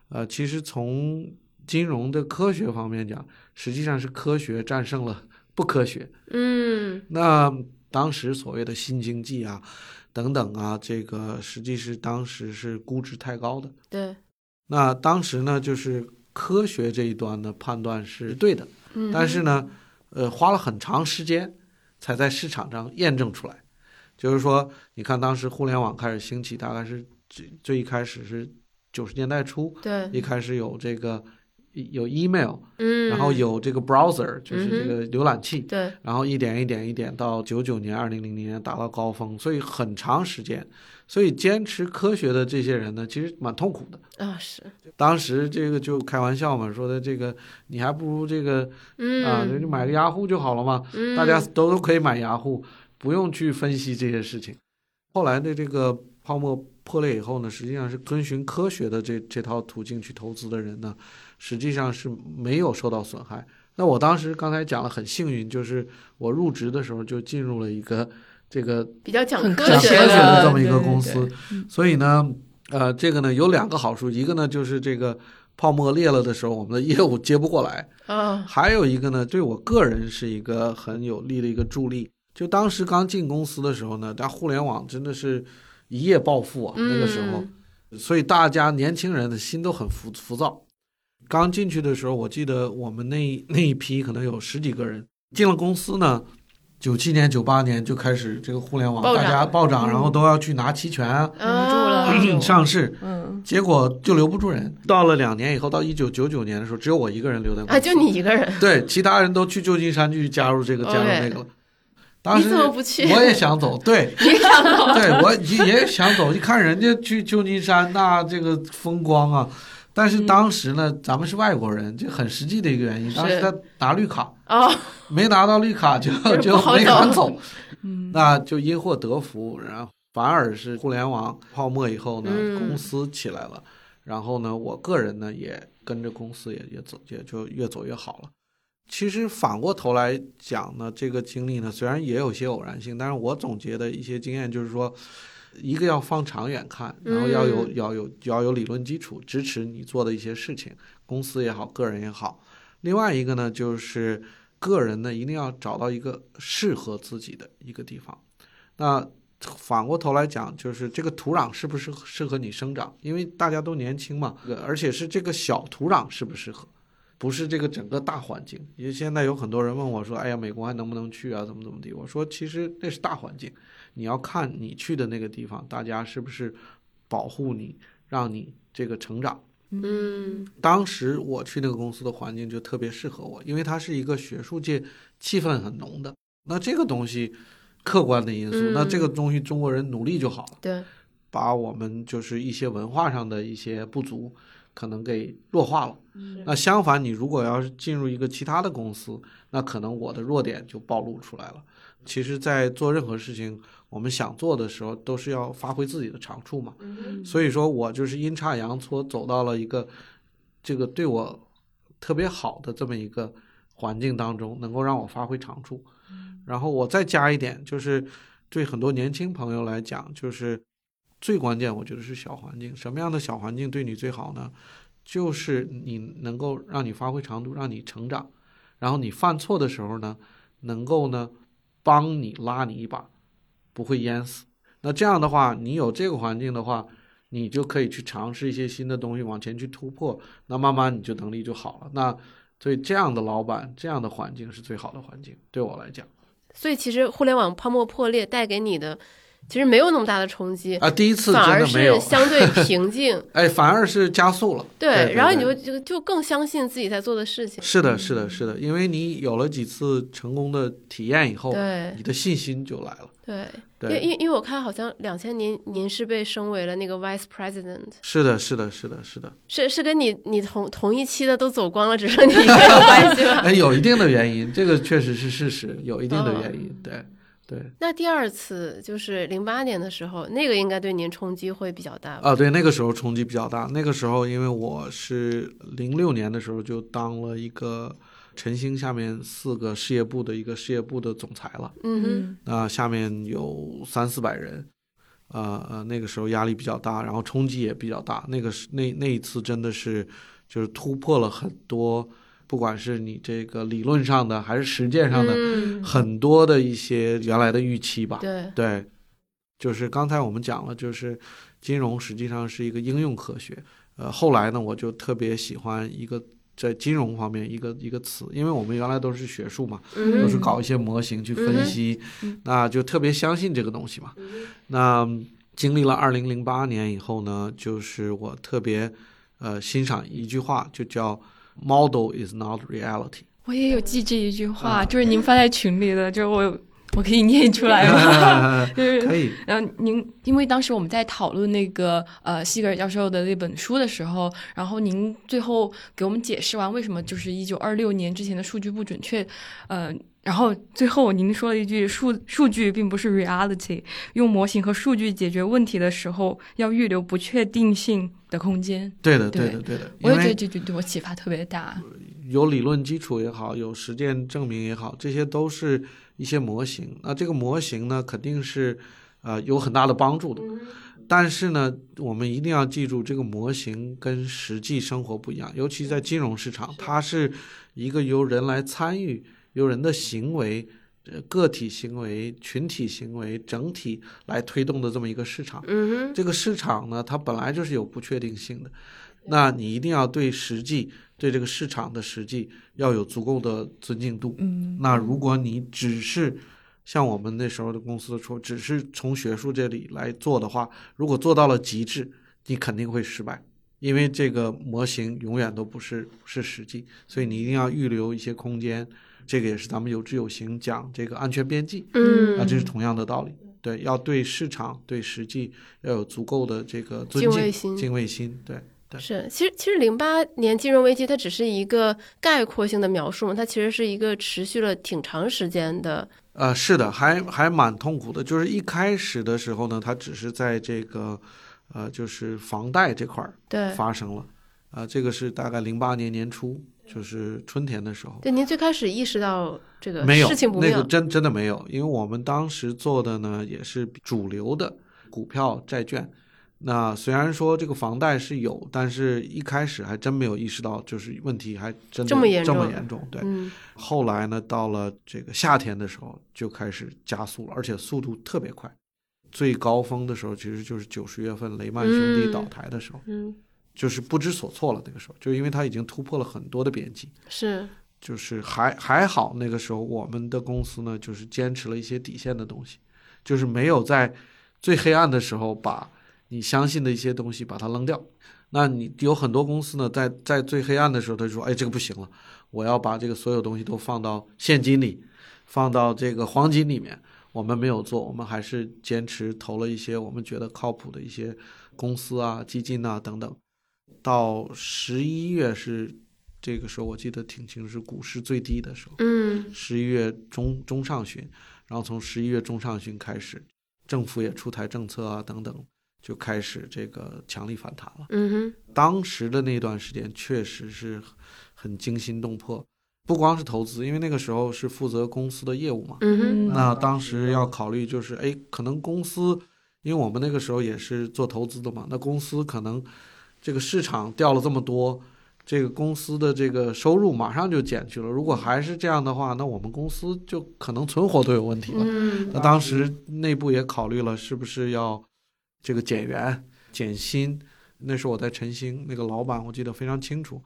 呃，其实从金融的科学方面讲，实际上是科学战胜了不科学。嗯那当时所谓的新经济啊，等等啊，这个实际是当时是估值太高的。对，那当时呢，就是科学这一端的判断是对的。嗯，但是呢，呃，花了很长时间才在市场上验证出来。就是说，你看当时互联网开始兴起，大概是最最一开始是九十年代初，对，一开始有这个有 email，嗯，然后有这个 browser，就是这个浏览器，对，然后一点一点一点到九九年、二零零零年达到高峰，所以很长时间。所以坚持科学的这些人呢，其实蛮痛苦的。啊是，当时这个就开玩笑嘛，说的这个你还不如这个嗯啊，就买个雅虎就好了嘛，嗯，大家都都可以买雅虎，不用去分析这些事情。后来的这个泡沫破裂以后呢，实际上是遵循科学的这这套途径去投资的人呢，实际上是没有受到损害。那我当时刚才讲了很幸运，就是我入职的时候就进入了一个这个比较讲很科讲科学的的这么一个公司，对所以呢，呃，这个呢有两个好处，一个呢就是这个泡沫裂了的时候，我们的业务接不过来，啊，还有一个呢，对我个人是一个很有利的一个助力。就当时刚进公司的时候呢，但互联网真的是一夜暴富啊，那个时候，所以大家年轻人的心都很浮浮躁。刚进去的时候，我记得我们那那一批可能有十几个人进了公司呢。九七年、九八年就开始这个互联网，大家暴涨，嗯然后都要去拿期权 上市，嗯，结果就留不住人。到了两年以后，到一九九九年的时候，只有我一个人留在公司。啊，就你一个人，对，其他人都去旧金山去加入这个加入那个了。当你时怎么不去？我也想走，对，你想走？对我也也想走。一看人家去旧金山，那这个风光啊。但是当时呢，咱们是外国人，这很实际的一个原因。当时是他拿绿卡，哦，没拿到绿卡就 就没敢走走，嗯，那就因祸得福，然后反而是互联网泡沫以后呢，嗯。公司起来了，然后呢，我个人呢也跟着公司也也走，也就越走越好了。其实反过头来讲呢，这个经历呢，虽然也有些偶然性，但是我总结的一些经验就是说，一个要放长远看，然后要有、嗯要有要有理论基础支持你做的一些事情，公司也好，个人也好。另外一个呢，就是个人呢一定要找到一个适合自己的一个地方。那反过头来讲，就是这个土壤适不适合适合你生长？因为大家都年轻嘛，而且是这个小土壤适不适合，不是这个整个大环境。因为现在有很多人问我说：“哎呀，美国还能不能去啊？怎么怎么地？”我说：“其实那是大环境，你要看你去的那个地方，大家是不是保护你，让你这个成长。”嗯当时我去那个公司的环境就特别适合我，因为它是一个学术界气氛很浓的。那这个东西，客观的因素，嗯那这个东西中国人努力就好了，对，把我们就是一些文化上的一些不足，可能给弱化了。那相反，你如果要是进入一个其他的公司，那可能我的弱点就暴露出来了。其实，在做任何事情，我们想做的时候，都是要发挥自己的长处嘛。所以说我就是阴差阳错走到了一个这个对我特别好的这么一个环境当中，能够让我发挥长处。然后我再加一点，就是对很多年轻朋友来讲，就是最关键，我觉得是小环境。什么样的小环境对你最好呢？就是你能够让你发挥长处，让你成长，然后你犯错的时候呢，能够呢帮你拉你一把，不会淹死。那这样的话，你有这个环境的话，你就可以去尝试一些新的东西，往前去突破。那慢慢你就能力就好了。那所以这样的老板，这样的环境是最好的环境，对我来讲。所以其实互联网泡沫破裂带给你的。其实没有那么大的冲击啊，第一次反而是相对平静，哎，反而是加速了。对，然后你就就就更相信自己在做的事情。是的，是的，是的，因为你有了几次成功的体验以后，对，你的信心就来了。对，因为因因为我看好像两千年您是被升为了那个 vice president。是的，是的，是的，是的。是是跟你你同同一期的都走光了，只剩你一个有关系吗？哎，有一定的原因，这个确实是事实，有一定的原因，对。对，那第二次就是零八年的时候，那个应该对您冲击会比较大吧啊。对，那个时候冲击比较大。那个时候，因为我是零六年的时候就当了一个晨星下面四个事业部的一个事业部的总裁了。嗯哼，那下面有三四百人，呃呃，那个时候压力比较大，然后冲击也比较大。那个是那那一次真的是就是突破了很多。不管是你这个理论上的还是实践上的，很多的一些原来的预期吧。对对，就是刚才我们讲了，就是金融实际上是一个应用科学。呃，后来呢，我就特别喜欢一个在金融方面一个一个词，因为我们原来都是学术嘛，都是搞一些模型去分析，那就特别相信这个东西嘛。那经历了二零零八年以后呢，就是我特别呃欣赏一句话，就叫。Model is not reality。我也有记这一句话，就是您发在群里的，就是我我可以念出来吗？就是可以。然后您因为当时我们在讨论那个呃西格尔教授的那本书的时候，然后您最后给我们解释完为什么就是一九二六年之前的数据不准确，呃，然后最后您说了一句数 数据并不是 reality，用模型和数据解决问题的时候要预留不确定性。的空间，对的，对的，对的。我也觉得这句对我启发特别大。有理论基础也好，有实践证明也好，这些都是一些模型。那这个模型呢，肯定是呃有很大的帮助的。但是呢，我们一定要记住，这个模型跟实际生活不一样，尤其在金融市场，它是一个由人来参与，由人的行为。个体行为、群体行为、整体来推动的这么一个市场，这个市场呢，它本来就是有不确定性的，那你一定要对实际、对这个市场的实际要有足够的尊敬度。那如果你只是像我们那时候的公司说，只是从学术这里来做的话，如果做到了极致，你肯定会失败，因为这个模型永远都不是是实际，所以你一定要预留一些空间。这个也是咱们有知有行讲这个安全边际，嗯，啊，这是同样的道理，对，要对市场、对实际要有足够的这个尊敬、敬畏心，敬畏心，对，对。是，其实其实零八年金融危机它只是一个概括性的描述嘛，它其实是一个持续了挺长时间的。呃，是的，还还蛮痛苦的。就是一开始的时候呢，它只是在这个呃，就是房贷这块儿对发生了，啊，这个是大概零八年年初。就是春天的时候，对您最开始意识到这个没有事情不妙，那个真真的没有，因为我们当时做的呢也是主流的股票债券。那虽然说这个房贷是有，但是一开始还真没有意识到，就是问题还真的这么严重。这么严重，对。后来呢，到了这个夏天的时候就开始加速了，而且速度特别快。最高峰的时候其实就是九十月份雷曼兄弟倒台的时候。嗯。就是不知所措了，那个时候，就是因为它已经突破了很多的边际，是，就是还还好，那个时候我们的公司呢，就是坚持了一些底线的东西，就是没有在最黑暗的时候把你相信的一些东西把它扔掉。那你有很多公司呢，在在最黑暗的时候，他就说：“哎，这个不行了，我要把这个所有东西都放到现金里，放到这个黄金里面。”我们没有做，我们还是坚持投了一些我们觉得靠谱的一些公司啊、基金啊等等。到十一月是这个时候，我记得挺清楚，是股市最低的时候。嗯，十一月中中上旬，然后从十一月中上旬开始，政府也出台政策啊等等，就开始这个强力反弹了。嗯哼，当时的那段时间确实是很惊心动魄，不光是投资，因为那个时候是负责公司的业务嘛。嗯哼，那当时要考虑就是，哎，可能公司，因为我们那个时候也是做投资的嘛，那公司可能。这个市场掉了这么多，这个公司的这个收入马上就减去了。如果还是这样的话，那我们公司就可能存活都有问题了。嗯那当时内部也考虑了，是不是要这个减员、减薪？那时候我在晨星，那个老板我记得非常清楚，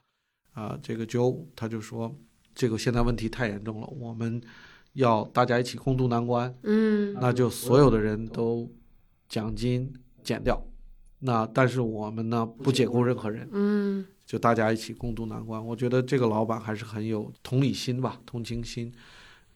啊、这个 Joe 他就说，这个现在问题太严重了，我们要大家一起共度难关，嗯那就所有的人都奖金减掉。那但是我们呢不解雇任何人，嗯就大家一起共度难关。我觉得这个老板还是很有同理心吧，同情心，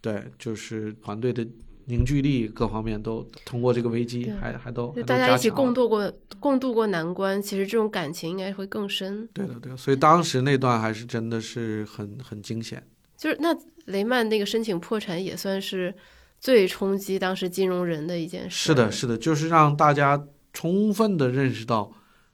对，就是团队的凝聚力各方面都通过这个危机还还都大家一起共度过共度过难关，其实这种感情应该会更深。对的对的，所以当时那段还是真的是很很惊险。就是那雷曼那个申请破产也算是最冲击当时金融人的一件事。是的，是的，就是让大家充分的认识到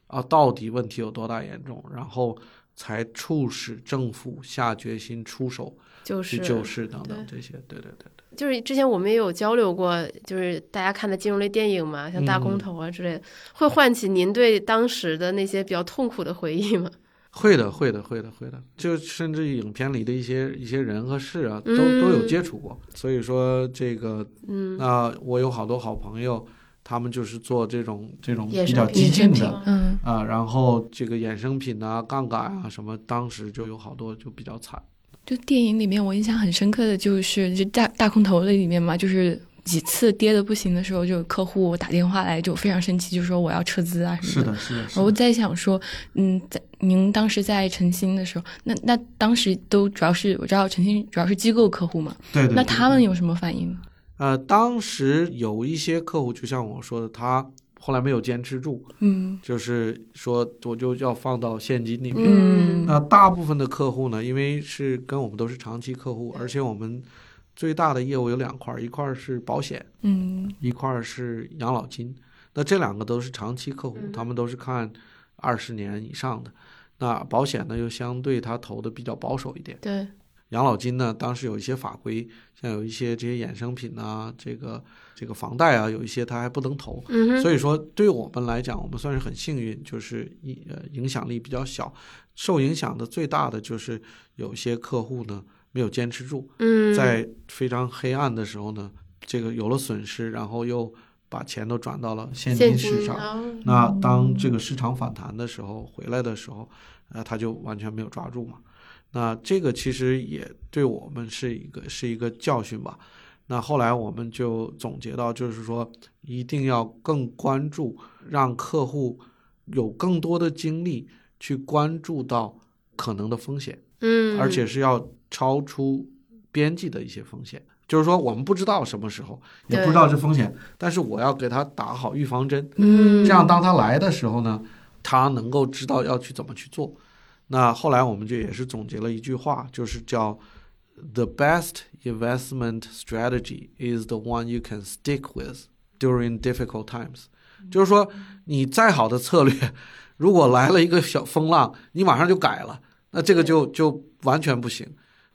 啊，到底问题有多大严重，然后才促使政府下决心出手就是去救市等等这些。对对对对，就是之前我们也有交流过，就是大家看的金融类电影嘛，像大空嗯头啊之类的，会唤起您对当时的那些比较痛苦的回忆吗？会的，会的，会的，会的。就甚至影片里的一些一些人和事啊，都嗯都有接触过。所以说这个，嗯，那我有好多好朋友，他们就是做这种这种衍比较激进的嗯，啊，然后这个衍生品啊、杠杆啊什么，当时就有好多就比较惨。就电影里面我印象很深刻的就是就大大空头的里面嘛，就是几次跌的不行的时候，就有客户打电话来就非常生气，就说我要撤资啊什么的。是的，是的，我在想说，嗯，在您当时在晨星的时候，那那当时都主要是我知道晨星主要是机构客户嘛，对对。那对他们有什么反应？呃，当时有一些客户，就像我说的，他后来没有坚持住，嗯就是说我就要放到现金里面。嗯那大部分的客户呢，因为是跟我们都是长期客户，而且我们最大的业务有两块儿，一块儿是保险，嗯一块儿是养老金。那这两个都是长期客户，嗯他们都是看二十年以上的。那保险呢，又相对他投的比较保守一点。对，养老金呢，当时有一些法规，像有一些这些衍生品啊，这个这个房贷啊，有一些他还不能投。嗯，所以说，对于我们来讲，我们算是很幸运，就是影呃影响力比较小，受影响的最大的就是有些客户呢没有坚持住，嗯，在非常黑暗的时候呢，这个有了损失，然后又把钱都转到了现现金市场。那当这个市场反弹的时候，回来的时候，呃，他就完全没有抓住嘛。那这个其实也对我们是一个是一个教训吧。那后来我们就总结到，就是说一定要更关注，让客户有更多的精力去关注到可能的风险，嗯，而且是要超出边际的一些风险。就是说，我们不知道什么时候，也不知道这风险，但是我要给他打好预防针，嗯，这样当他来的时候呢，他能够知道要去怎么去做。那后来我们就也是总结了一句话，就是叫 “The best investment strategy is the one you can stick with during difficult times”。就是说，你再好的策略，如果来了一个小风浪，你马上就改了，那这个就就完全不行。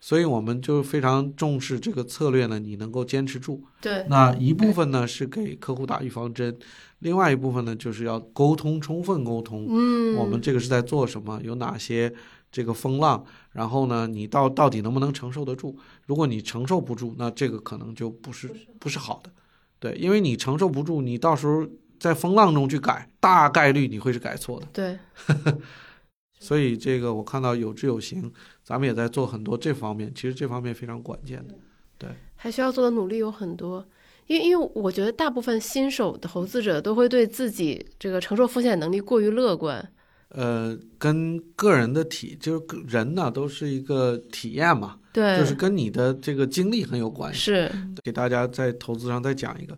所以我们就非常重视这个策略呢，你能够坚持住。对，那一部分呢是给客户打预防针，另外一部分呢就是要沟通，充分沟通。嗯，我们这个是在做什么？有哪些这个风浪？然后呢，你到到底能不能承受得住？如果你承受不住，那这个可能就不是不是好的。对，因为你承受不住，你到时候在风浪中去改，大概率你会是改错的。对，所以这个我看到有志有行，咱们也在做很多这方面，其实这方面非常关键的。对还需要做的努力有很多。因为，因为我觉得大部分新手投资者都会对自己这个承受风险能力过于乐观。呃，跟个人的体就是个人呢，都是一个体验嘛，对，就是跟你的这个经历很有关系。是，给大家在投资上再讲一个，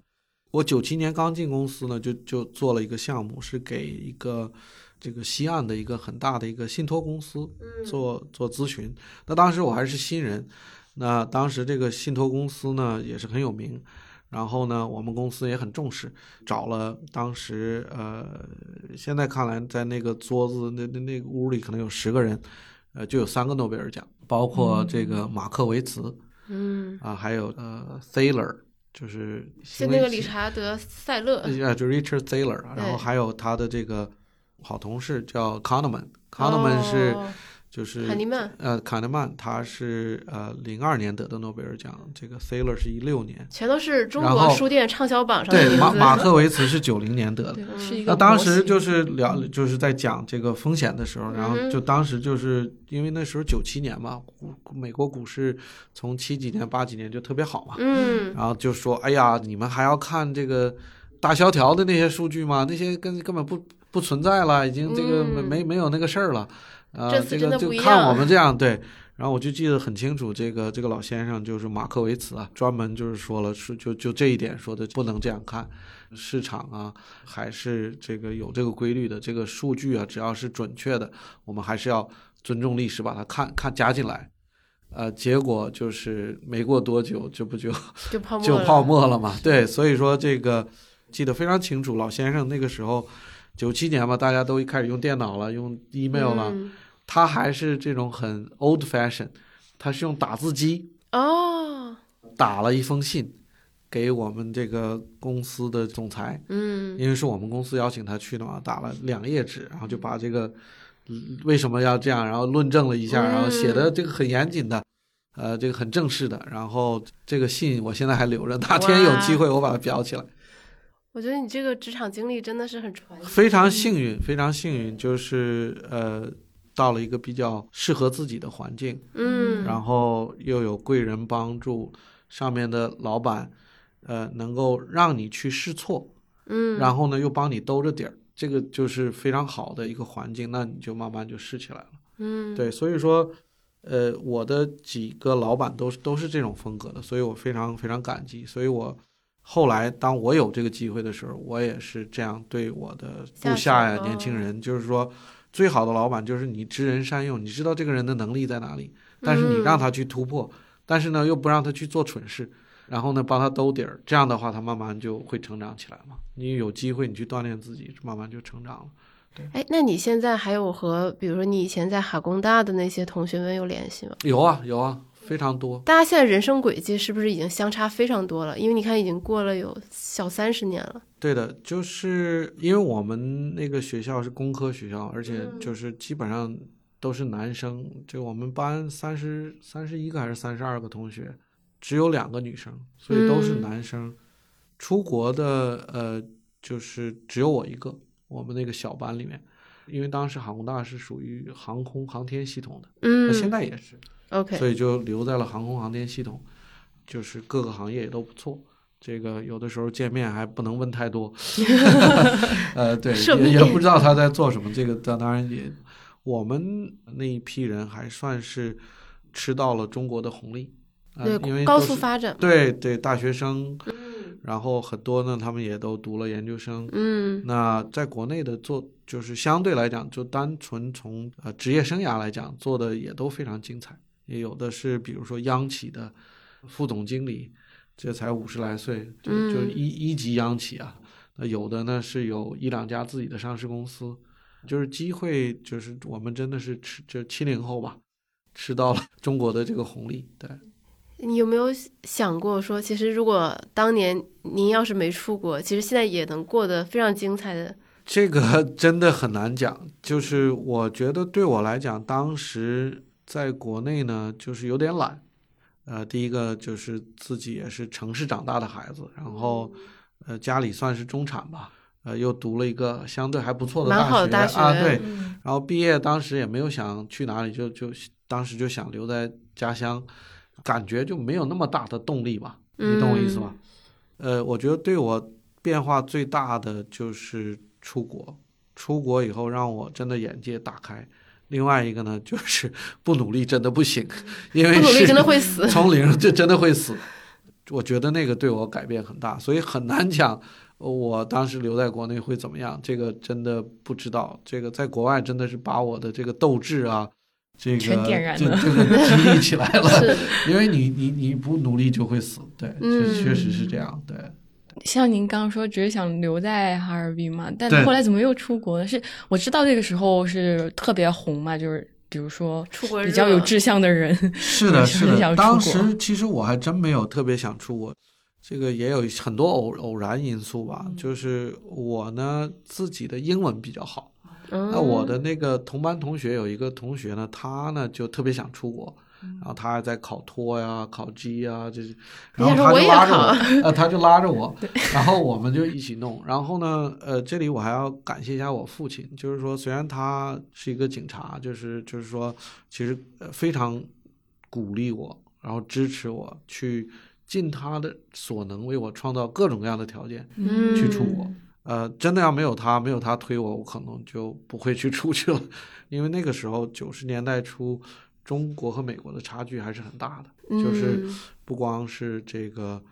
我九七年刚进公司呢，就就做了一个项目，是给一个这个西岸的一个很大的一个信托公司嗯做做咨询。那当时我还是新人，那当时这个信托公司呢也是很有名，然后呢我们公司也很重视，找了当时呃现在看来在那个桌子那那那个屋里可能有十个人，呃就有三个诺贝尔奖，包括这个马克维茨。嗯，啊，还有呃，Thaler，就是是那个理查德塞勒，呃，就 Richard Thaler，然后还有他的这个好同事叫 Kahneman，Kahneman 是哦就是卡尼曼呃，卡尼曼他是呃零二年得的诺贝尔奖，这个 Saylor 是一六年，全都是中国书店畅销榜上的对，马马克维茨是九零年得的。对，嗯是一个那当时就是聊，就是在讲这个风险的时候，然后就当时就是因为那时候九七年嘛，股美国股市从七几年八几年就特别好嘛，嗯然后就说，哎呀，你们还要看这个大萧条的那些数据吗？那些根根本不不存在了，已经这个没嗯没没有那个事儿了。呃，这次这个就看我们这样对。然后我就记得很清楚，这个这个老先生就是马克维茨啊，专门就是说了，是就就这一点说的不能这样看，市场啊还是这个有这个规律的，这个数据啊只要是准确的，我们还是要尊重历史，把它看看加进来。呃，结果就是没过多久，这不就 就泡沫了就泡沫了嘛。对，所以说这个记得非常清楚，老先生那个时候九七年嘛，大家都开始用电脑了，用 email 了，嗯他还是这种很 old fashion，他是用打字机哦，打了一封信给我们这个公司的总裁，嗯因为是我们公司邀请他去的嘛，打了两页纸，然后就把这个嗯为什么要这样，然后论证了一下，然后写的这个很严谨的。呃，这个很正式的，然后这个信我现在还留着，哪天有机会我把它裱起来。我觉得你这个职场经历真的是很传奇。非常幸运，非常幸运，就是呃，到了一个比较适合自己的环境，嗯，然后又有贵人帮助，上面的老板，呃，能够让你去试错，嗯，然后呢又帮你兜着底儿，这个就是非常好的一个环境，那你就慢慢就试起来了。嗯，对，所以说，呃，我的几个老板都是都是这种风格的，所以我非常非常感激。所以我后来当我有这个机会的时候，我也是这样对我的部下呀、年轻人，就是说，最好的老板就是你知人善用，你知道这个人的能力在哪里，但是你让他去突破，但是呢又不让他去做蠢事。然后呢，帮他兜底儿，这样的话，他慢慢就会成长起来嘛。你有机会，你去锻炼自己，慢慢就成长了。哎，那你现在还有和比如说你以前在哈工大的那些同学们有联系吗？有啊，有啊，非常多。大家现在人生轨迹是不是已经相差非常多了？因为你看，已经过了有小三十年了。对的，就是因为我们那个学校是工科学校，而且就是基本上都是男生。就我们班三十三十一个还是三十二个同学，只有两个女生，所以都是嗯男生。出国的呃，就是只有我一个，我们那个小班里面，因为当时航空大是属于航空航天系统的，嗯那现在也是。，OK，所以就留在了航空航天系统，就是各个行业也都不错。这个有的时候见面还不能问太多，呃，对，涉密也也不知道他在做什么。这个当当然也，我们那一批人还算是吃到了中国的红利，呃、因为高速发展。对对，大学生，嗯然后很多呢，他们也都读了研究生。嗯那在国内的做，就是相对来讲，就单纯从呃职业生涯来讲，做的也都非常精彩。也有的是，比如说央企的副总经理，这才五十来岁，就就嗯一一级央企啊。那有的呢是有一两家自己的上市公司，就是机会，就是我们真的是吃，就七零后吧，吃到了 中国的这个红利。对，你有没有想过说，其实如果当年您要是没出国，其实现在也能过得非常精彩的。这个 真的很难讲。就是我觉得对我来讲，当时在国内呢，就是有点懒。呃，第一个就是自己也是城市长大的孩子，然后呃家里算是中产吧，呃又读了一个相对还不错的蛮好的大学啊，对，嗯然后毕业当时也没有想去哪里，就就当时就想留在家乡，感觉就没有那么大的动力吧，你懂我意思吗？呃，我觉得对我变化最大的就是出国，出国以后让我真的眼界打开。另外一个呢，就是不努力真的不行，因为是不努力真的会死。从零就真的会死。我觉得那个对我改变很大，所以很难讲我当时留在国内会怎么样，这个真的不知道。这个在国外真的是把我的这个斗志啊，这个全点燃了这这个激励起来了。因为你你你不努力就会死，对，嗯确确实是这样，对。像您刚刚说，只是想留在哈尔滨嘛，但后来怎么又出国了？是我知道那个时候是特别红嘛，就是比如说出国比较有志向的人，是的，是的。当时其实我还真没有特别想出国，这个也有很多偶偶然因素吧。就是我呢自己的英文比较好，那我的那个同班同学有一个同学呢，他呢就特别想出国，然后他还在考托呀、考鸡呀，这是，然后他就拉着我，呃，他就拉着我，然后我们就一起弄。然后呢，呃，这里我还要感谢一下我父亲，就是说虽然他是一个警察，就是就是说其实非常鼓励我，然后支持我去尽他的所能为我创造各种各样的条件去出国。呃，真的要没有他，没有他推我，我可能就不会去出去了，因为那个时候九十年代初，中国和美国的差距还是很大的，就是不光是这个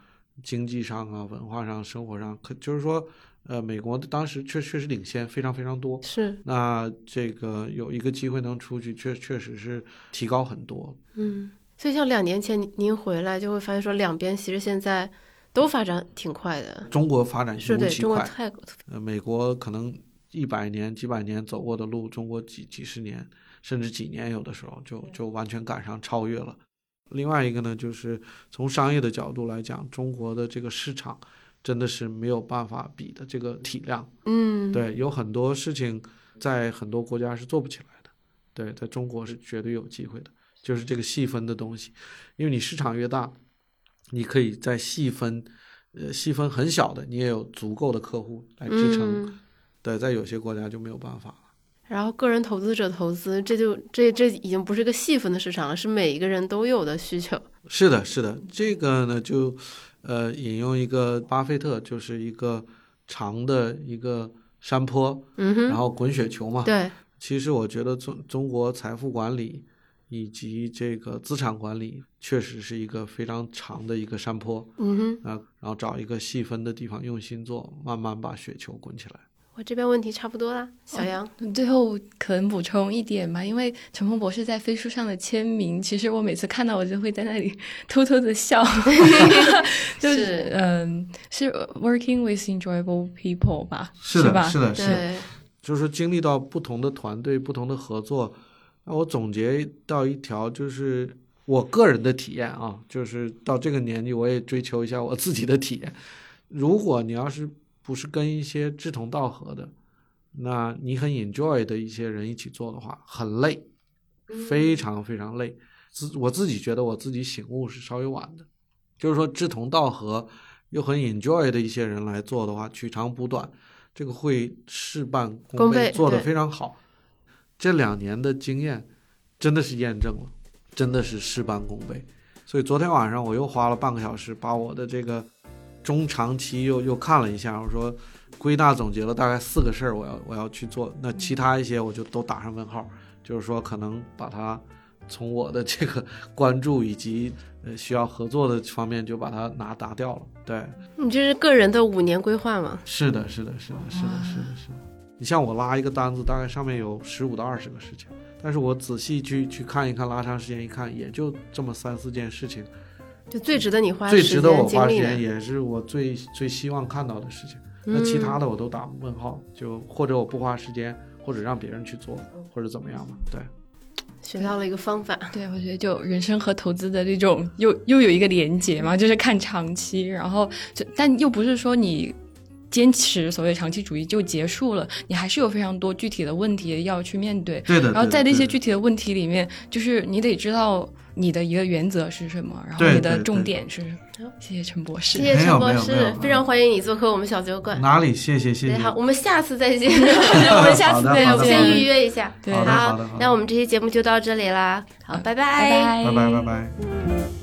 经济上啊、文化上、生活上，可就是说，呃，美国当时确确实领先非常非常多。是。那这个有一个机会能出去，确确实是提高很多。嗯，所以像两年前您回来，就会发现说两边其实现在。都发展挺快的，中国发展是对中国太呃，美国可能一百年、几百年走过的路，中国几几十年甚至几年，有的时候就就完全赶上超越了。另外一个呢，就是从商业的角度来讲，中国的这个市场真的是没有办法比的这个体量。嗯，对，有很多事情在很多国家是做不起来的，对，在中国是绝对有机会的，就是这个细分的东西，因为你市场越大。你可以再细分，呃，细分很小的，你也有足够的客户来支撑。对，在有些国家就没有办法了。然后，个人投资者投资，这就这这已经不是个细分的市场了，是每一个人都有的需求。是的，是的，这个呢，就呃，引用一个巴菲特，就是一个长的一个山坡，嗯哼，然后滚雪球嘛。对，其实我觉得中中国财富管理。以及这个资产管理确实是一个非常长的一个山坡，嗯哼，啊，然后找一个细分的地方用心做，慢慢把雪球滚起来。我这边问题差不多啦，小杨，最后可能补充一点吧，因为陈鹏博士在飞书上的签名，其实我每次看到我就会在那里 偷偷的笑，就是嗯，是 working with enjoyable people 吧？是吧，是的，是的，就是经历到不同的团队、不同的合作。那我总结到一条，就是我个人的体验啊，就是到这个年纪，我也追求一下我自己的体验。如果你要是不是跟一些志同道合的，那你很 enjoy 的一些人一起做的话，很累，非常非常累。自我自己觉得我自己醒悟是稍微晚的，就是说志同道合又很 enjoy 的一些人来做的话，取长补短，这个会事半功倍，做得非常好。这两年的经验，真的是验证了，真的是事半功倍。所以昨天晚上我又花了半个小时，把我的这个中长期又又看了一下。我说归纳总结了大概四个事儿，我要我要去做。那其他一些我就都打上问号，就是说可能把它从我的这个关注以及呃需要合作的方面就把它拿拿掉了。对你这是个人的五年规划吗？是的，是的，是的，是的，是的，是的。你像我拉一个单子，大概上面有十五到二十个事情，但是我仔细去去看一看，拉长时间一看，也就这么三四件事情，就最值得你花最值得我花时间，也是我最最希望看到的事情。那其他的我都打问号，就或者我不花时间，或者让别人去做，或者怎么样吧。对，学到了一个方法。对，我觉得就人生和投资的这种又又有一个连接嘛，就是看长期，然后就但又不是说你。坚持所谓长期主义就结束了，你还是有非常多具体的问题要去面对。对的。然后在那些具体的问题里面，就是你得知道你的一个原则是什么，然后你的重点是。谢谢陈博士，谢谢陈博士，非常欢迎你做客我们小酒馆。哪里？谢谢谢谢。好，我们下次再见。我们下次再见，我们先预约一下。对，好，那我们这期节目就到这里啦。好，拜拜，拜拜，拜拜。